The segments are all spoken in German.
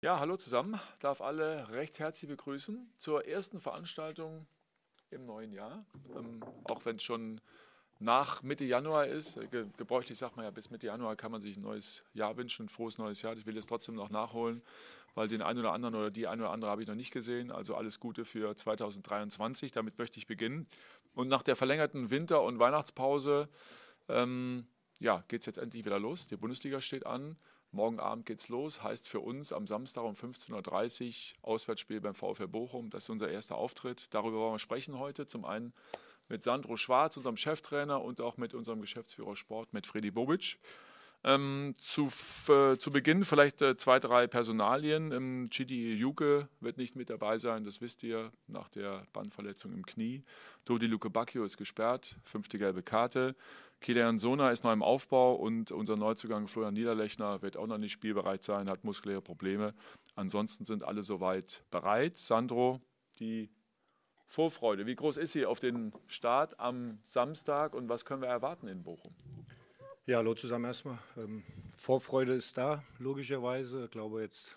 Ja, hallo zusammen. Darf alle recht herzlich begrüßen zur ersten Veranstaltung im neuen Jahr. Ähm, auch wenn es schon nach Mitte Januar ist. Ge gebräuchlich sagt man ja, bis Mitte Januar kann man sich ein neues Jahr wünschen, ein frohes neues Jahr. Ich will es trotzdem noch nachholen, weil den einen oder anderen oder die eine oder andere habe ich noch nicht gesehen. Also alles Gute für 2023. Damit möchte ich beginnen. Und nach der verlängerten Winter- und Weihnachtspause ähm, ja, geht es jetzt endlich wieder los. Die Bundesliga steht an. Morgen Abend geht's los, heißt für uns am Samstag um 15.30 Uhr Auswärtsspiel beim VfL Bochum. Das ist unser erster Auftritt. Darüber wollen wir sprechen heute. Zum einen mit Sandro Schwarz, unserem Cheftrainer, und auch mit unserem Geschäftsführer Sport, mit Freddy Bobic. Ähm, zu, äh, zu Beginn vielleicht äh, zwei, drei Personalien. Ähm, Chidi Juke wird nicht mit dabei sein, das wisst ihr, nach der Bandverletzung im Knie. Dodi Luke Bacchio ist gesperrt, fünfte gelbe Karte. Kilian Sona ist noch im Aufbau und unser Neuzugang Florian Niederlechner wird auch noch nicht spielbereit sein, hat muskuläre Probleme. Ansonsten sind alle soweit bereit. Sandro, die Vorfreude, wie groß ist sie auf den Start am Samstag und was können wir erwarten in Bochum? Ja, hallo zusammen erstmal. Ähm, Vorfreude ist da, logischerweise. Ich glaube jetzt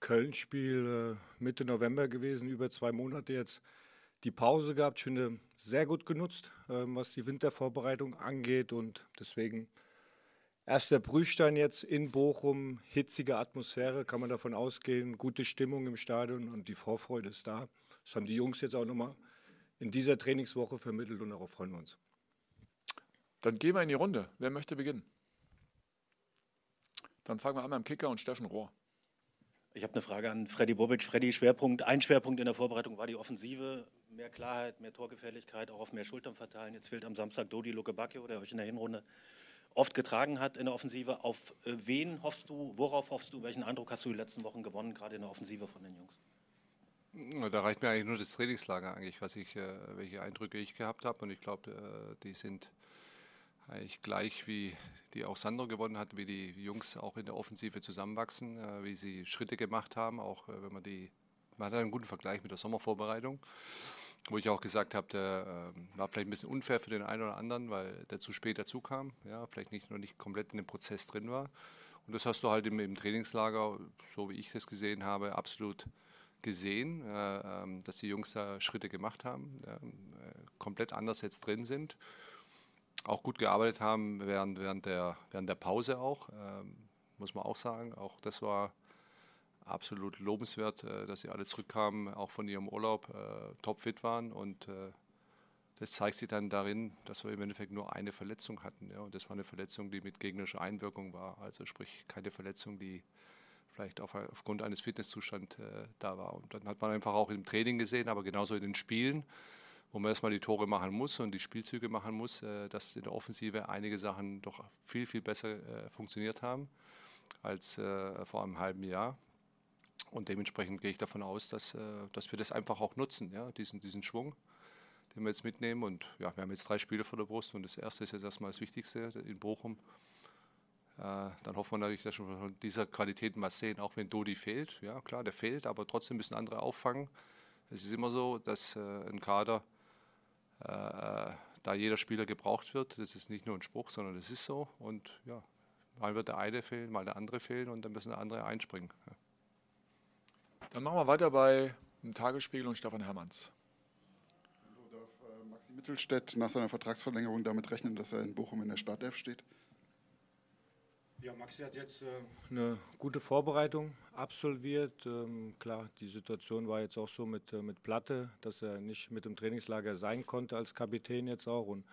Köln-Spiel äh, Mitte November gewesen, über zwei Monate jetzt die Pause gehabt. Ich finde, sehr gut genutzt, ähm, was die Wintervorbereitung angeht. Und deswegen erster Prüfstein jetzt in Bochum. Hitzige Atmosphäre, kann man davon ausgehen. Gute Stimmung im Stadion und die Vorfreude ist da. Das haben die Jungs jetzt auch nochmal in dieser Trainingswoche vermittelt und darauf freuen wir uns. Dann gehen wir in die Runde. Wer möchte beginnen? Dann fangen wir an beim Kicker und Steffen Rohr. Ich habe eine Frage an Freddy Bobic. Freddy, Schwerpunkt, ein Schwerpunkt in der Vorbereitung war die Offensive. Mehr Klarheit, mehr Torgefährlichkeit, auch auf mehr Schultern verteilen. Jetzt fehlt am Samstag Dodi Lukebakio, der euch in der Hinrunde oft getragen hat in der Offensive. Auf äh, wen hoffst du, worauf hoffst du, welchen Eindruck hast du die letzten Wochen gewonnen, gerade in der Offensive von den Jungs? Da reicht mir eigentlich nur das Trainingslager eigentlich, was ich, äh, welche Eindrücke ich gehabt habe. Und ich glaube, äh, die sind eigentlich gleich wie die auch Sandro gewonnen hat, wie die Jungs auch in der Offensive zusammenwachsen, äh, wie sie Schritte gemacht haben, auch äh, wenn man die, man hat einen guten Vergleich mit der Sommervorbereitung, wo ich auch gesagt habe, der äh, war vielleicht ein bisschen unfair für den einen oder anderen, weil der zu spät dazu kam, ja, vielleicht nicht nur nicht komplett in dem Prozess drin war. Und das hast du halt im, im Trainingslager, so wie ich das gesehen habe, absolut gesehen, äh, ähm, dass die Jungs da Schritte gemacht haben, äh, komplett anders jetzt drin sind auch gut gearbeitet haben während, während, der, während der Pause auch, ähm, muss man auch sagen. Auch das war absolut lobenswert, äh, dass sie alle zurückkamen, auch von ihrem Urlaub äh, topfit waren und äh, das zeigt sich dann darin, dass wir im Endeffekt nur eine Verletzung hatten. Ja, und das war eine Verletzung, die mit gegnerischer Einwirkung war. Also sprich keine Verletzung, die vielleicht auf, aufgrund eines Fitnesszustands äh, da war. Und dann hat man einfach auch im Training gesehen, aber genauso in den Spielen, wo man erstmal die Tore machen muss und die Spielzüge machen muss, äh, dass in der Offensive einige Sachen doch viel, viel besser äh, funktioniert haben als äh, vor einem halben Jahr. Und dementsprechend gehe ich davon aus, dass, dass wir das einfach auch nutzen, ja, diesen, diesen Schwung, den wir jetzt mitnehmen. Und ja, wir haben jetzt drei Spiele vor der Brust und das erste ist jetzt erstmal das Wichtigste in Bochum. dann hoffen wir natürlich, dass wir von dieser Qualität mal sehen, auch wenn Dodi fehlt. Ja, klar, der fehlt, aber trotzdem müssen andere auffangen. Es ist immer so, dass ein Kader da jeder Spieler gebraucht wird. Das ist nicht nur ein Spruch, sondern das ist so. Und ja, mal wird der eine fehlen, mal der andere fehlen und dann müssen der andere einspringen. Ja. Dann machen wir weiter bei dem Tagesspiegel und Stefan Hermanns. Darf äh, Maxi Mittelstädt nach seiner Vertragsverlängerung damit rechnen, dass er in Bochum in der Startelf steht? Ja, Maxi hat jetzt äh, eine gute Vorbereitung absolviert. Ähm, klar, die Situation war jetzt auch so mit, äh, mit Platte, dass er nicht mit im Trainingslager sein konnte als Kapitän jetzt auch und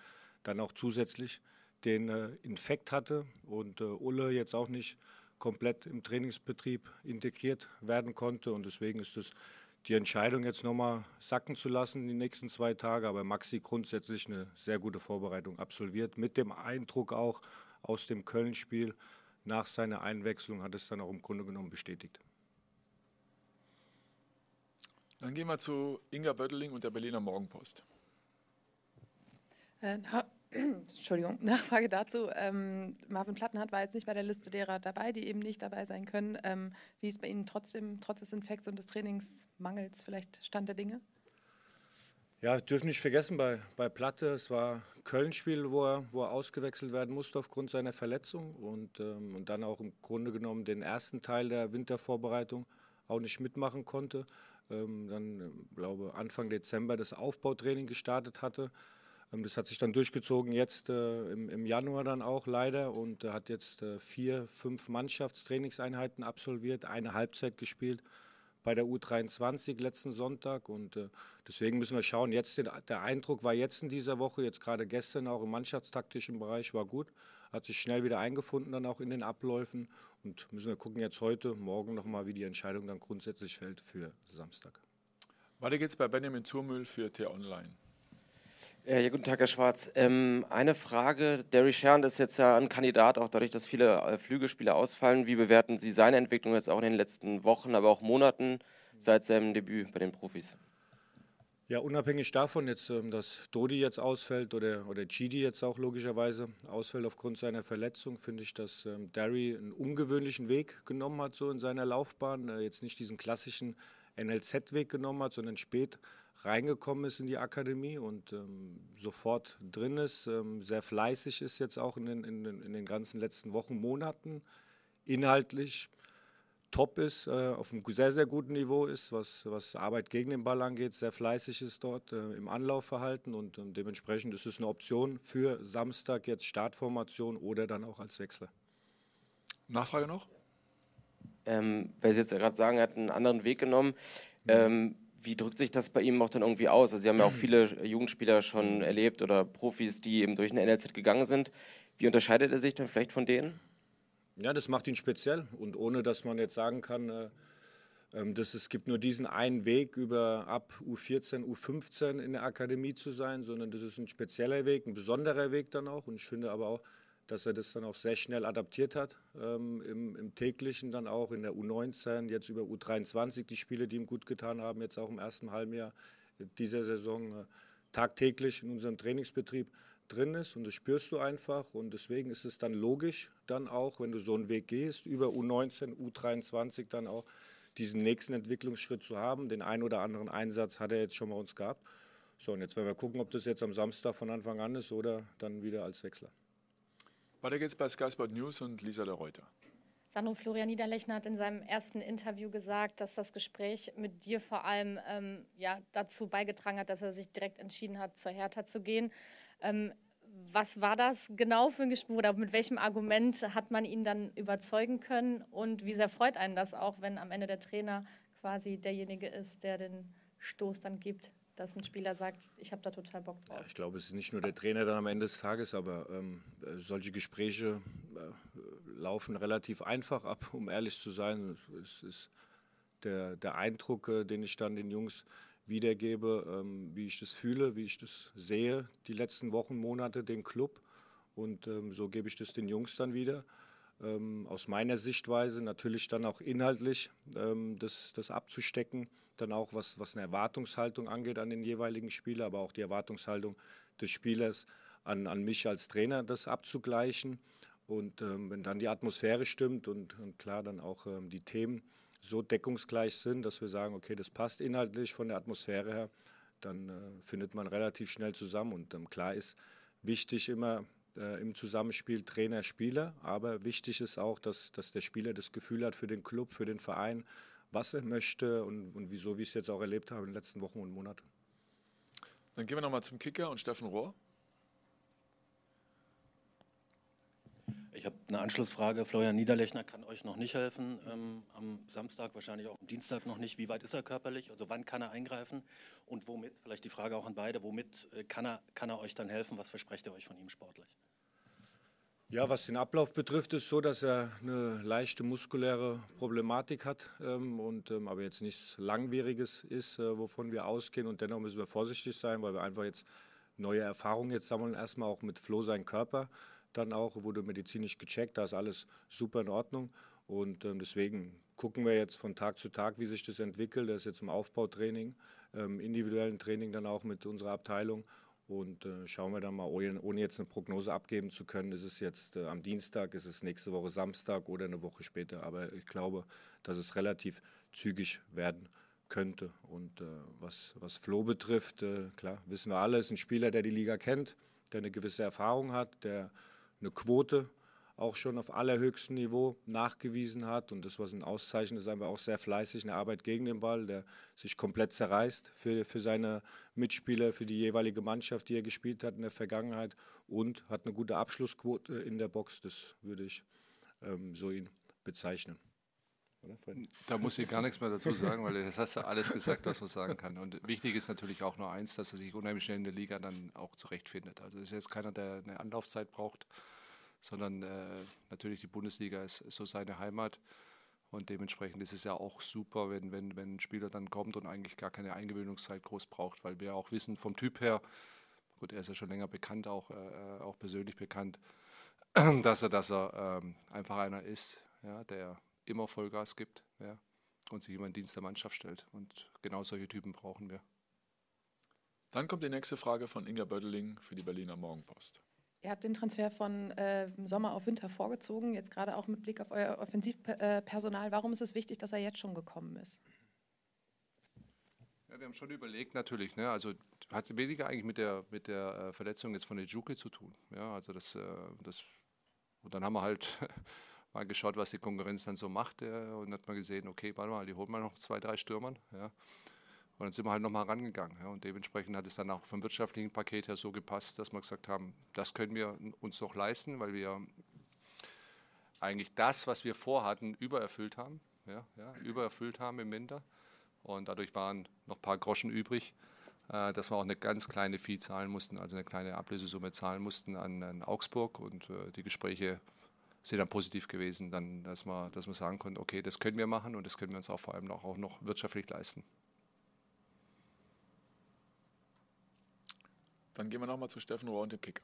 dann auch zusätzlich den äh, Infekt hatte und äh, Ulle jetzt auch nicht komplett im Trainingsbetrieb integriert werden konnte und deswegen ist es die Entscheidung jetzt nochmal sacken zu lassen die nächsten zwei Tage, aber Maxi grundsätzlich eine sehr gute Vorbereitung absolviert, mit dem Eindruck auch aus dem Köln-Spiel, nach seiner Einwechslung hat es dann auch im Grunde genommen bestätigt. Dann gehen wir zu Inga Bötteling und der Berliner Morgenpost. Äh, Entschuldigung, Nachfrage dazu. Ähm, Marvin Plattenhardt war jetzt nicht bei der Liste derer dabei, die eben nicht dabei sein können. Ähm, wie ist bei Ihnen trotzdem, trotz des Infekts und des Trainingsmangels vielleicht Stand der Dinge? Ja, dürfen nicht vergessen, bei, bei Platte, es war Köln-Spiel, wo er, wo er ausgewechselt werden musste aufgrund seiner Verletzung und, ähm, und dann auch im Grunde genommen den ersten Teil der Wintervorbereitung auch nicht mitmachen konnte. Ähm, dann, glaube Anfang Dezember das Aufbautraining gestartet hatte. Ähm, das hat sich dann durchgezogen jetzt äh, im, im, Januar dann auch leider und äh, hat jetzt äh, vier, fünf Mannschaftstrainingseinheiten absolviert, eine Halbzeit gespielt bei der U23 letzten Sonntag. Und äh, deswegen müssen wir schauen. Jetzt den, der Eindruck war jetzt in dieser Woche, jetzt gerade gestern auch im mannschaftstaktischen Bereich, war gut. Hat sich schnell wieder eingefunden, dann auch in den Abläufen. Und müssen wir gucken jetzt heute, morgen nochmal, wie die Entscheidung dann grundsätzlich fällt für Samstag. Weiter geht's bei Benjamin Zurmüll für T-Online. Äh, ja, guten Tag, Herr Schwarz. Ähm, eine Frage. Derry Sherrand ist jetzt ja ein Kandidat, auch dadurch, dass viele äh, Flügelspiele ausfallen. Wie bewerten Sie seine Entwicklung jetzt auch in den letzten Wochen, aber auch Monaten seit seinem Debüt bei den Profis? Ja, unabhängig davon, jetzt, ähm, dass Dodi jetzt ausfällt oder, oder Chidi jetzt auch logischerweise ausfällt aufgrund seiner Verletzung, finde ich, dass ähm, Derry einen ungewöhnlichen Weg genommen hat, so in seiner Laufbahn. Äh, jetzt nicht diesen klassischen NLZ-Weg genommen hat, sondern spät reingekommen ist in die Akademie und ähm, sofort drin ist, ähm, sehr fleißig ist jetzt auch in den, in, den, in den ganzen letzten Wochen, Monaten, inhaltlich top ist, äh, auf einem sehr, sehr guten Niveau ist, was, was Arbeit gegen den Ball angeht, sehr fleißig ist dort äh, im Anlaufverhalten und ähm, dementsprechend ist es eine Option für Samstag jetzt Startformation oder dann auch als Wechsler. Nachfrage noch? Ähm, weil Sie jetzt gerade sagen, er hat einen anderen Weg genommen. Mhm. Ähm, wie drückt sich das bei ihm auch dann irgendwie aus? Also Sie haben ja auch viele Jugendspieler schon erlebt oder Profis, die eben durch eine NLZ gegangen sind. Wie unterscheidet er sich dann vielleicht von denen? Ja, das macht ihn speziell und ohne dass man jetzt sagen kann, äh, ähm, dass es gibt nur diesen einen Weg über ab U14, U15 in der Akademie zu sein, sondern das ist ein spezieller Weg, ein besonderer Weg dann auch. Und ich finde aber auch, dass er das dann auch sehr schnell adaptiert hat ähm, im, im, täglichen, dann auch in der U19, jetzt über U23, die Spiele, die ihm gut getan haben, jetzt auch im ersten Halbjahr dieser Saison äh, tagtäglich in unserem Trainingsbetrieb drin ist und das spürst du einfach und deswegen ist es dann logisch, dann auch, wenn du so einen Weg gehst, über U19, U23 dann auch diesen nächsten Entwicklungsschritt zu haben. Den einen oder anderen Einsatz hat er jetzt schon bei uns gehabt. So, und jetzt werden wir gucken, ob das jetzt am Samstag von Anfang an ist oder dann wieder als Wechsler. Weiter geht's bei Sky Sport News und Lisa de Reuter. Sandro Florian Niederlechner hat in seinem ersten Interview gesagt, dass das Gespräch mit dir vor allem ähm, ja, dazu beigetragen hat, dass er sich direkt entschieden hat, zur Hertha zu gehen. Ähm, was war das genau für ein Gespräch oder mit welchem Argument hat man ihn dann überzeugen können und wie sehr freut einen das auch, wenn am Ende der Trainer quasi derjenige ist, der den Stoß dann gibt? Dass ein Spieler sagt, ich habe da total Bock drauf. Ja, ich glaube, es ist nicht nur der Trainer dann am Ende des Tages, aber ähm, äh, solche Gespräche äh, laufen relativ einfach ab, um ehrlich zu sein. Es ist der, der Eindruck, äh, den ich dann den Jungs wiedergebe, ähm, wie ich das fühle, wie ich das sehe, die letzten Wochen, Monate, den Club. Und ähm, so gebe ich das den Jungs dann wieder ähm, aus meiner Sichtweise natürlich dann auch inhaltlich ähm, das, das abzustecken, dann auch was, was eine Erwartungshaltung angeht an den jeweiligen Spieler, aber auch die Erwartungshaltung des Spielers an, an mich als Trainer, das abzugleichen. Und ähm, wenn dann die Atmosphäre stimmt und, und klar dann auch ähm, die Themen so deckungsgleich sind, dass wir sagen, okay, das passt inhaltlich von der Atmosphäre her, dann äh, findet man relativ schnell zusammen. Und ähm, klar ist wichtig immer, äh, im Zusammenspiel Trainer-Spieler. Aber wichtig ist auch, dass, dass der Spieler das Gefühl hat für den Club, für den Verein, was er möchte und, und wieso, wie ich es jetzt auch erlebt habe in den letzten Wochen und Monaten. Dann gehen wir nochmal zum Kicker und Steffen Rohr. Ich habe eine Anschlussfrage. Florian Niederlechner kann euch noch nicht helfen. Ähm, am Samstag, wahrscheinlich auch am Dienstag noch nicht. Wie weit ist er körperlich? Also wann kann er eingreifen? Und womit, vielleicht die Frage auch an beide, womit äh, kann, er, kann er euch dann helfen? Was versprecht ihr euch von ihm sportlich? Ja, was den Ablauf betrifft, ist so, dass er eine leichte muskuläre Problematik hat ähm, und ähm, aber jetzt nichts Langwieriges ist, äh, wovon wir ausgehen. Und dennoch müssen wir vorsichtig sein, weil wir einfach jetzt neue Erfahrungen jetzt sammeln. Erstmal auch mit Flo sein Körper dann auch, wurde medizinisch gecheckt, da ist alles super in Ordnung. Und ähm, deswegen gucken wir jetzt von Tag zu Tag, wie sich das entwickelt. Das ist jetzt im Aufbautraining, ähm, individuellen Training dann auch mit unserer Abteilung. Und äh, schauen wir dann mal, ohne, jetzt eine Prognose abgeben zu können, ist es jetzt äh, am Dienstag, ist es nächste Woche Samstag oder eine Woche später. Aber ich glaube, dass es relativ zügig werden könnte. Und äh, was, was Flo betrifft, äh, klar, wissen wir alle, ist ein Spieler, der die Liga kennt, der eine gewisse Erfahrung hat, der eine Quote auch schon auf allerhöchstem Niveau nachgewiesen hat. Und das, was ein Auszeichen ist, einfach auch sehr fleißig in der Arbeit gegen den Ball, der sich komplett zerreißt für, für seine Mitspieler, für die jeweilige Mannschaft, die er gespielt hat in der Vergangenheit und hat eine gute Abschlussquote in der Box. Das würde ich ähm, so ihn bezeichnen. Da muss ich gar nichts mehr dazu sagen, weil das hast du alles gesagt, was man sagen kann. Und wichtig ist natürlich auch nur eins, dass er sich unheimlich schnell in der Liga dann auch zurechtfindet. Also es ist jetzt keiner, der eine Anlaufzeit braucht, sondern äh, natürlich die Bundesliga ist so seine Heimat. Und dementsprechend ist es ja auch super, wenn, wenn, wenn ein Spieler dann kommt und eigentlich gar keine Eingewöhnungszeit groß braucht, weil wir auch wissen vom Typ her, gut, er ist ja schon länger bekannt, auch, äh, auch persönlich bekannt, dass er, dass er ähm, einfach einer ist, ja, der immer Vollgas gibt ja, und sich immer in Dienst der Mannschaft stellt. Und genau solche Typen brauchen wir. Dann kommt die nächste Frage von Inga Bödeling für die Berliner Morgenpost. Ihr habt den Transfer von äh, Sommer auf Winter vorgezogen, jetzt gerade auch mit Blick auf euer Offensivpersonal. Warum ist es wichtig, dass er jetzt schon gekommen ist? Ja, wir haben schon überlegt natürlich, ne? also hat weniger eigentlich mit der, mit der äh, Verletzung jetzt von der Juke zu tun. Ja, also das, äh, das, und dann haben wir halt mal geschaut, was die Konkurrenz dann so macht äh, und hat mal gesehen, okay, warte mal, die holen mal noch zwei, drei Stürmern. Ja. Und dann sind wir halt nochmal rangegangen. Ja, und dementsprechend hat es dann auch vom wirtschaftlichen Paket her so gepasst, dass wir gesagt haben, das können wir uns noch leisten, weil wir eigentlich das, was wir vorhatten, übererfüllt haben. Ja, ja, übererfüllt haben im Winter. Und dadurch waren noch ein paar Groschen übrig, äh, dass wir auch eine ganz kleine Fee zahlen mussten, also eine kleine Ablösesumme zahlen mussten an, an Augsburg. Und äh, die Gespräche sind dann positiv gewesen, dann, dass, wir, dass wir sagen konnten, okay, das können wir machen und das können wir uns auch vor allem auch, auch noch wirtschaftlich leisten. Dann gehen wir nochmal zu Steffen Rohr und dem Kicker.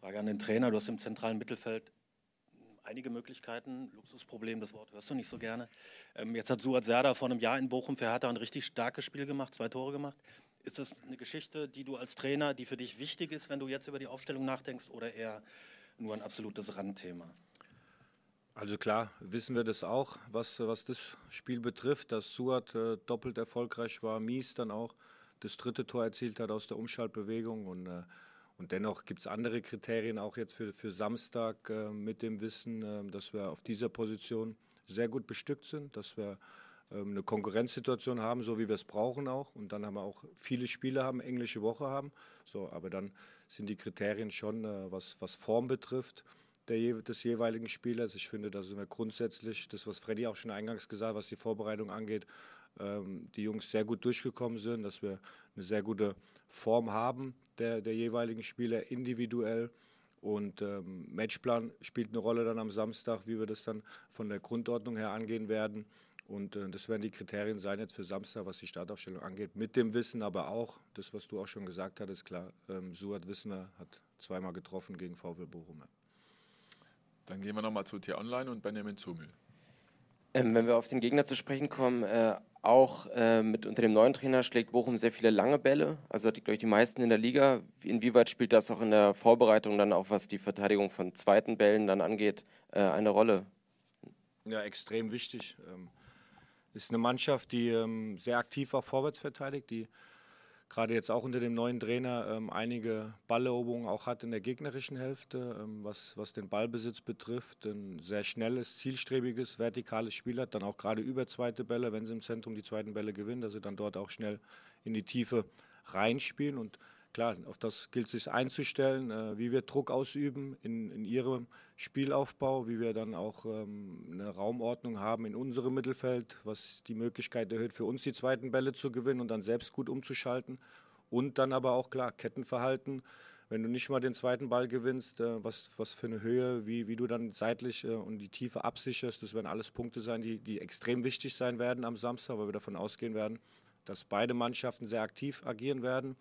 Frage an den Trainer. Du hast im zentralen Mittelfeld einige Möglichkeiten. Luxusproblem, das Wort hörst du nicht so gerne. Ähm, jetzt hat Suat Serda vor einem Jahr in Bochum für Hertha ein richtig starkes Spiel gemacht, zwei Tore gemacht. Ist das eine Geschichte, die du als Trainer, die für dich wichtig ist, wenn du jetzt über die Aufstellung nachdenkst, oder eher nur ein absolutes Randthema? Also klar, wissen wir das auch, was, was das Spiel betrifft, dass Suat äh, doppelt erfolgreich war, Mies dann auch das dritte Tor erzielt hat aus der Umschaltbewegung und, äh, und dennoch gibt es andere Kriterien auch jetzt für, für Samstag äh, mit dem Wissen, äh, dass wir auf dieser Position sehr gut bestückt sind, dass wir ähm, eine Konkurrenzsituation haben, so wie wir es brauchen auch. Und dann haben wir auch viele Spiele haben, englische Woche haben, so, aber dann sind die Kriterien schon, äh, was, was Form betrifft, der, des jeweiligen Spielers. Ich finde, da sind wir grundsätzlich, das, was Freddy auch schon eingangs gesagt hat, was die Vorbereitung angeht, ähm, die Jungs sehr gut durchgekommen sind, dass wir eine sehr gute Form haben der, der jeweiligen Spieler individuell. Und ähm, Matchplan spielt eine Rolle dann am Samstag, wie wir das dann von der Grundordnung her angehen werden. Und äh, das werden die Kriterien sein jetzt für Samstag, was die Startaufstellung angeht. Mit dem Wissen aber auch, das, was du auch schon gesagt hattest, klar, ähm, Suat Wissner hat zweimal getroffen gegen VfL Bochum. Dann gehen wir nochmal zu T-Online und Benjamin Zumel. Ähm, wenn wir auf den Gegner zu sprechen kommen, äh, auch äh, mit unter dem neuen Trainer schlägt Bochum sehr viele lange Bälle, also hat die, glaube ich, die meisten in der Liga. Inwieweit spielt das auch in der Vorbereitung dann auch, was die Verteidigung von zweiten Bällen dann angeht, äh, eine Rolle? Ja, extrem wichtig. Ähm, ist eine Mannschaft, die ähm, sehr aktiv auch vorwärts verteidigt, die gerade jetzt auch unter dem neuen Trainer ähm, einige Balleroberungen auch hat in der gegnerischen Hälfte, ähm, was, was den Ballbesitz betrifft. Ein sehr schnelles, zielstrebiges, vertikales Spiel hat, dann auch gerade über zweite Bälle, wenn sie im Zentrum die zweiten Bälle gewinnen, dass sie dann dort auch schnell in die Tiefe reinspielen und klar, auf das gilt es sich einzustellen, äh, wie wir Druck ausüben in, in ihrem Spielaufbau, wie wir dann auch ähm, eine Raumordnung haben in unserem Mittelfeld, was die Möglichkeit erhöht, für uns die zweiten Bälle zu gewinnen und dann selbst gut umzuschalten. Und dann aber auch klar, Kettenverhalten. Wenn du nicht mal den zweiten Ball gewinnst, äh, was, was für eine Höhe, wie, wie du dann seitlich äh, und die Tiefe absicherst, das werden alles Punkte sein, die, die extrem wichtig sein werden am Samstag, weil wir davon ausgehen werden, dass beide Mannschaften sehr aktiv agieren werden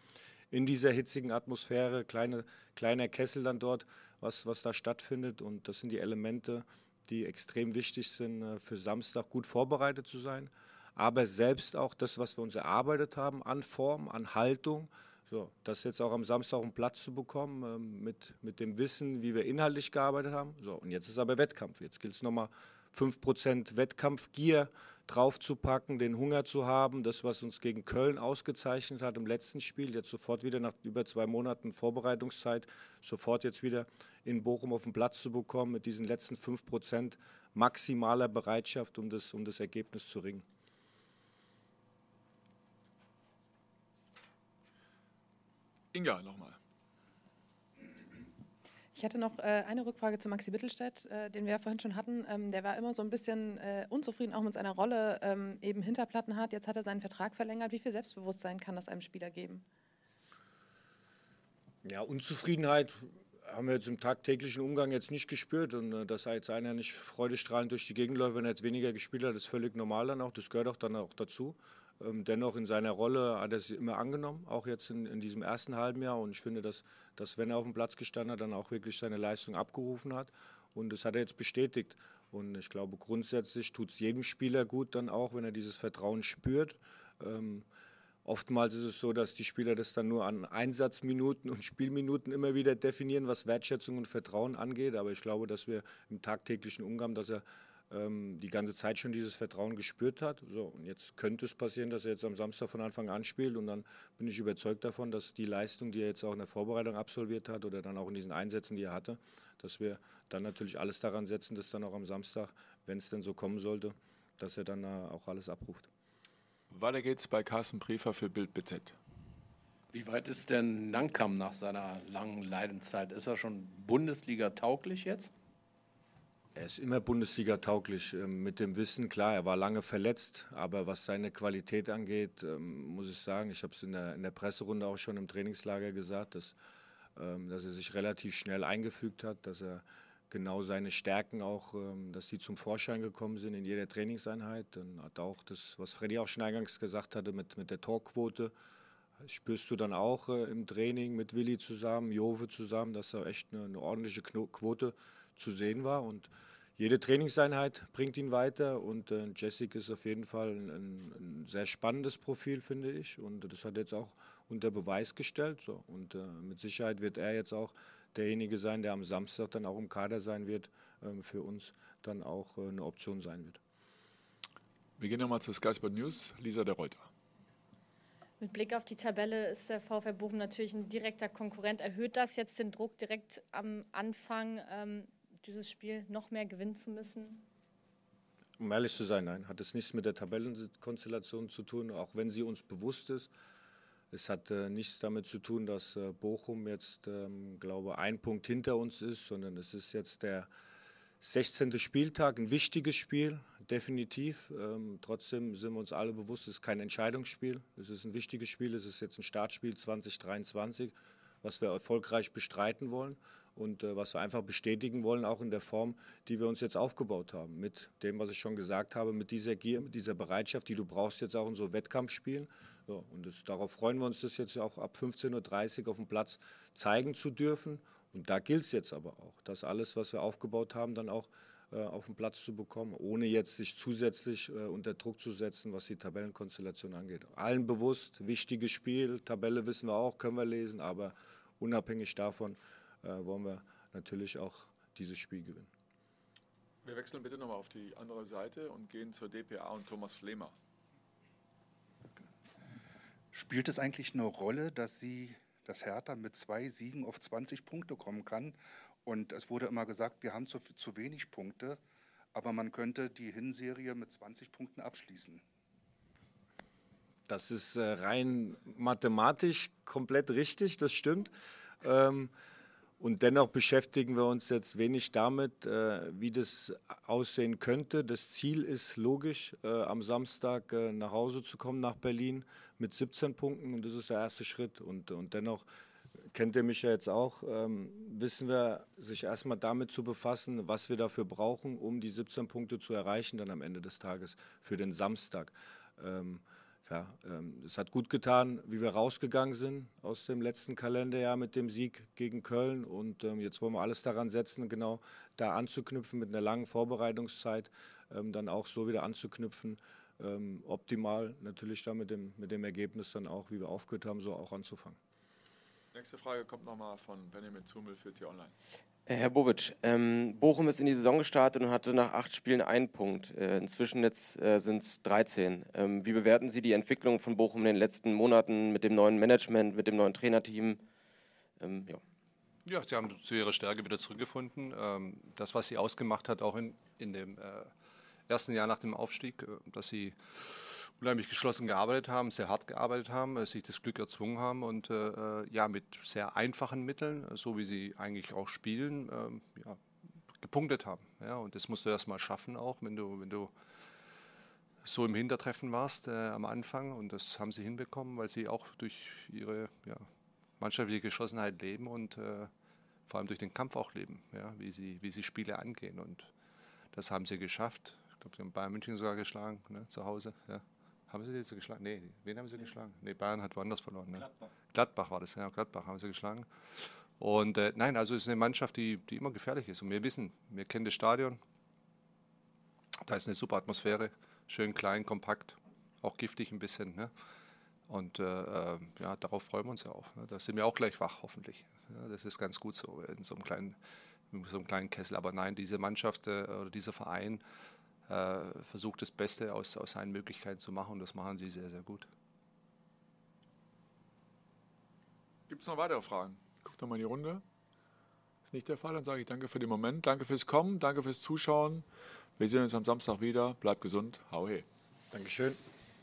in dieser hitzigen Atmosphäre, kleine, kleiner Kessel dann dort, was, was da stattfindet. Und das sind die Elemente, die extrem wichtig sind, äh, für Samstag gut vorbereitet zu sein. Aber selbst auch das, was wir uns erarbeitet haben an Form, an Haltung, So, das jetzt auch am Samstag einen Platz zu bekommen, ähm, mit, mit dem Wissen, wie wir inhaltlich gearbeitet haben. So, und jetzt ist aber Wettkampf. Jetzt gilt es nochmal 5% Wettkampfgier draufzupacken, den Hunger zu haben, das, was uns gegen Köln ausgezeichnet hat im letzten Spiel, jetzt sofort wieder nach über zwei Monaten Vorbereitungszeit, sofort jetzt wieder in Bochum auf den Platz zu bekommen, mit diesen letzten 5% maximaler Bereitschaft, um das, um das Ergebnis zu ringen. Inga nochmal. Ich hatte noch äh, eine Rückfrage zu Maxi Mittelstädt, äh, den wir ja vorhin schon hatten. Ähm, der war immer so ein bisschen äh, unzufrieden, auch mit seiner Rolle ähm, eben hinter Plattenhardt. Jetzt hat er seinen Vertrag verlängert. Wie viel Selbstbewusstsein kann das einem Spieler geben? Ja, Unzufriedenheit haben wir jetzt im tagtäglichen Umgang jetzt nicht gespürt. Und äh, dass jetzt einer nicht freudestrahlend durch die Gegend läuft, wenn er jetzt weniger gespielt hat, ist völlig normal dann auch. Das gehört auch dann auch dazu. Ähm, dennoch in seiner Rolle hat er sie immer angenommen, auch jetzt in, in, diesem ersten halben Jahr. Und ich finde, dass, dass, wenn er auf dem Platz gestanden hat, dann auch wirklich seine Leistung abgerufen hat. Und das hat er jetzt bestätigt. Und ich glaube, grundsätzlich tut es jedem Spieler gut, dann auch, wenn er dieses Vertrauen spürt. Ähm, oftmals ist es so, dass die Spieler das dann nur an Einsatzminuten und Spielminuten immer wieder definieren, was Wertschätzung und Vertrauen angeht. Aber ich glaube, dass wir im tagtäglichen Umgang, dass er ähm, die ganze Zeit schon dieses Vertrauen gespürt hat. So, und jetzt könnte es passieren, dass er jetzt am Samstag von Anfang an spielt und dann bin ich überzeugt davon, dass die Leistung, die er jetzt auch in der Vorbereitung absolviert hat oder dann auch in diesen Einsätzen, die er hatte, dass wir dann natürlich alles daran setzen, dass dann auch am Samstag, wenn es denn so kommen sollte, dass er dann äh, auch alles abruft. Weiter geht's bei Carsten Briefer für Bild BZ. Wie weit ist denn Nankam nach seiner langen Leidenszeit? Ist er schon Bundesliga tauglich jetzt? Er ist immer Bundesliga tauglich ähm, mit dem Wissen. Klar, er war lange verletzt, aber was seine Qualität angeht, ähm, muss ich sagen, ich habe es in der, in der Presserunde auch schon im Trainingslager gesagt, dass, ähm, dass er sich relativ schnell eingefügt hat, dass er genau seine Stärken auch, dass die zum Vorschein gekommen sind in jeder Trainingseinheit. Dann hat auch das, was Freddy auch schon eingangs gesagt hatte, mit, mit der Torquote, spürst du dann auch äh, im Training mit Willi zusammen, Jove zusammen, dass da echt eine, eine ordentliche Quote zu sehen war. Und jede Trainingseinheit bringt ihn weiter und äh, Jessic ist auf jeden Fall ein, ein, sehr spannendes Profil, finde ich. Und das hat jetzt auch unter Beweis gestellt. So. Und äh, mit Sicherheit wird er jetzt auch derjenige sein, der am Samstag dann auch im Kader sein wird, äh, für uns dann auch äh, eine Option sein wird. Wir gehen nochmal zu Sky Sport News. Lisa der Reuter. Mit Blick auf die Tabelle ist der VfL Bochum natürlich ein direkter Konkurrent. Erhöht das jetzt den Druck direkt am Anfang? Ähm, dieses Spiel noch mehr gewinnen zu müssen? Um ehrlich zu sein, nein, hat es nichts mit der Tabellenkonstellation zu tun, auch wenn sie uns bewusst ist. Es hat äh, nichts damit zu tun, dass äh, Bochum jetzt, ähm, glaube ein Punkt hinter uns ist, sondern es ist jetzt der 16. Spieltag, ein wichtiges Spiel, definitiv. Ähm, trotzdem sind wir uns alle bewusst, es ist kein Entscheidungsspiel. Es ist ein wichtiges Spiel, es ist jetzt ein Startspiel 2023, was wir erfolgreich bestreiten wollen und äh, was wir einfach bestätigen wollen, auch in der Form, die wir uns jetzt aufgebaut haben. Mit dem, was ich schon gesagt habe, mit dieser Gier, mit dieser Bereitschaft, die du brauchst jetzt auch in so Wettkampfspielen. So, und das, darauf freuen wir uns, das jetzt auch ab 15.30 Uhr auf dem Platz zeigen zu dürfen. Und da gilt es jetzt aber auch, das alles, was wir aufgebaut haben, dann auch äh, auf den Platz zu bekommen, ohne jetzt sich zusätzlich äh, unter Druck zu setzen, was die Tabellenkonstellation angeht. Allen bewusst, wichtiges Spiel, Tabelle wissen wir auch, können wir lesen, aber unabhängig davon wollen wir natürlich auch dieses Spiel gewinnen. Wir wechseln bitte nochmal auf die andere Seite und gehen zur DPA und Thomas Flemer. Spielt es eigentlich eine Rolle, dass Sie, das Hertha mit zwei Siegen auf 20 Punkte kommen kann? Und es wurde immer gesagt, wir haben zu, zu wenig Punkte, aber man könnte die Hinserie mit 20 Punkten abschließen. Das ist äh, rein mathematisch komplett richtig, das stimmt. Ähm, und dennoch beschäftigen wir uns jetzt wenig damit, äh, wie das aussehen könnte. Das Ziel ist logisch, äh, am Samstag äh, nach Hause zu kommen nach Berlin mit 17 Punkten und das ist der erste Schritt. Und, und dennoch kennt ihr mich ja jetzt auch, ähm, wissen wir, sich erstmal damit zu befassen, was wir dafür brauchen, um die 17 Punkte zu erreichen, dann am Ende des Tages für den Samstag. Ähm, ja, ähm, es hat gut getan, wie wir rausgegangen sind aus dem letzten Kalenderjahr mit dem Sieg gegen Köln. Und ähm, jetzt wollen wir alles daran setzen, genau da anzuknüpfen mit einer langen Vorbereitungszeit, ähm, dann auch so wieder anzuknüpfen. Optimal natürlich dann mit dem, mit dem Ergebnis dann auch, wie wir aufgehört haben, so auch anzufangen. Nächste Frage kommt nochmal von Benjamin Zumel für T-Online. Äh, Herr Bobic, ähm, Bochum ist in die Saison gestartet und hatte nach acht Spielen einen Punkt. Äh, inzwischen äh, sind es 13. Ähm, wie bewerten Sie die Entwicklung von Bochum in den letzten Monaten mit dem neuen Management, mit dem neuen Trainerteam? Ähm, ja. ja, sie haben zu ihrer Stärke wieder zurückgefunden. Ähm, das, was sie ausgemacht hat, auch in, in dem äh, ersten Jahr nach dem Aufstieg, äh, dass sie unheimlich geschlossen gearbeitet haben, sehr hart gearbeitet haben, äh, sich das Glück erzwungen haben und äh, äh, ja, mit sehr einfachen Mitteln, so wie sie eigentlich auch spielen, äh, ja, gepunktet haben. Ja, und das musst du erst mal schaffen auch, wenn du, wenn du so im Hintertreffen warst äh, am Anfang und das haben sie hinbekommen, weil sie auch durch ihre ja, mannschaftliche Geschlossenheit leben und äh, vor allem durch den Kampf auch leben, ja, wie, sie, wie sie Spiele angehen und das haben sie geschafft. Ich glaube, sie haben Bayern München sogar geschlagen, ne, zu Hause. Ja. Haben sie die geschlagen? Nee, wen haben sie geschlagen? Nee, Bayern hat woanders verloren. Ne? Gladbach. Gladbach war das, ja, Gladbach haben sie geschlagen. Und äh, nein, also es ist eine Mannschaft, die, die immer gefährlich ist. Und wir wissen, wir kennen das Stadion. Da ist eine super Atmosphäre, schön klein, kompakt, auch giftig ein bisschen. Ne? Und äh, äh, ja, darauf freuen wir uns ja auch. Ne? Da sind wir auch gleich wach, hoffentlich. Ja, das ist ganz gut so in so einem kleinen, in so einem kleinen Kessel. Aber nein, diese Mannschaft äh, oder dieser Verein versucht das Beste aus, aus seinen Möglichkeiten zu machen und das machen sie sehr, sehr gut. Gibt es noch weitere Fragen? Guckt doch mal in die Runde. Ist nicht der Fall, dann sage ich danke für den Moment, danke fürs Kommen, danke fürs Zuschauen. Wir sehen uns am Samstag wieder. Bleibt gesund. Hau he. Dankeschön.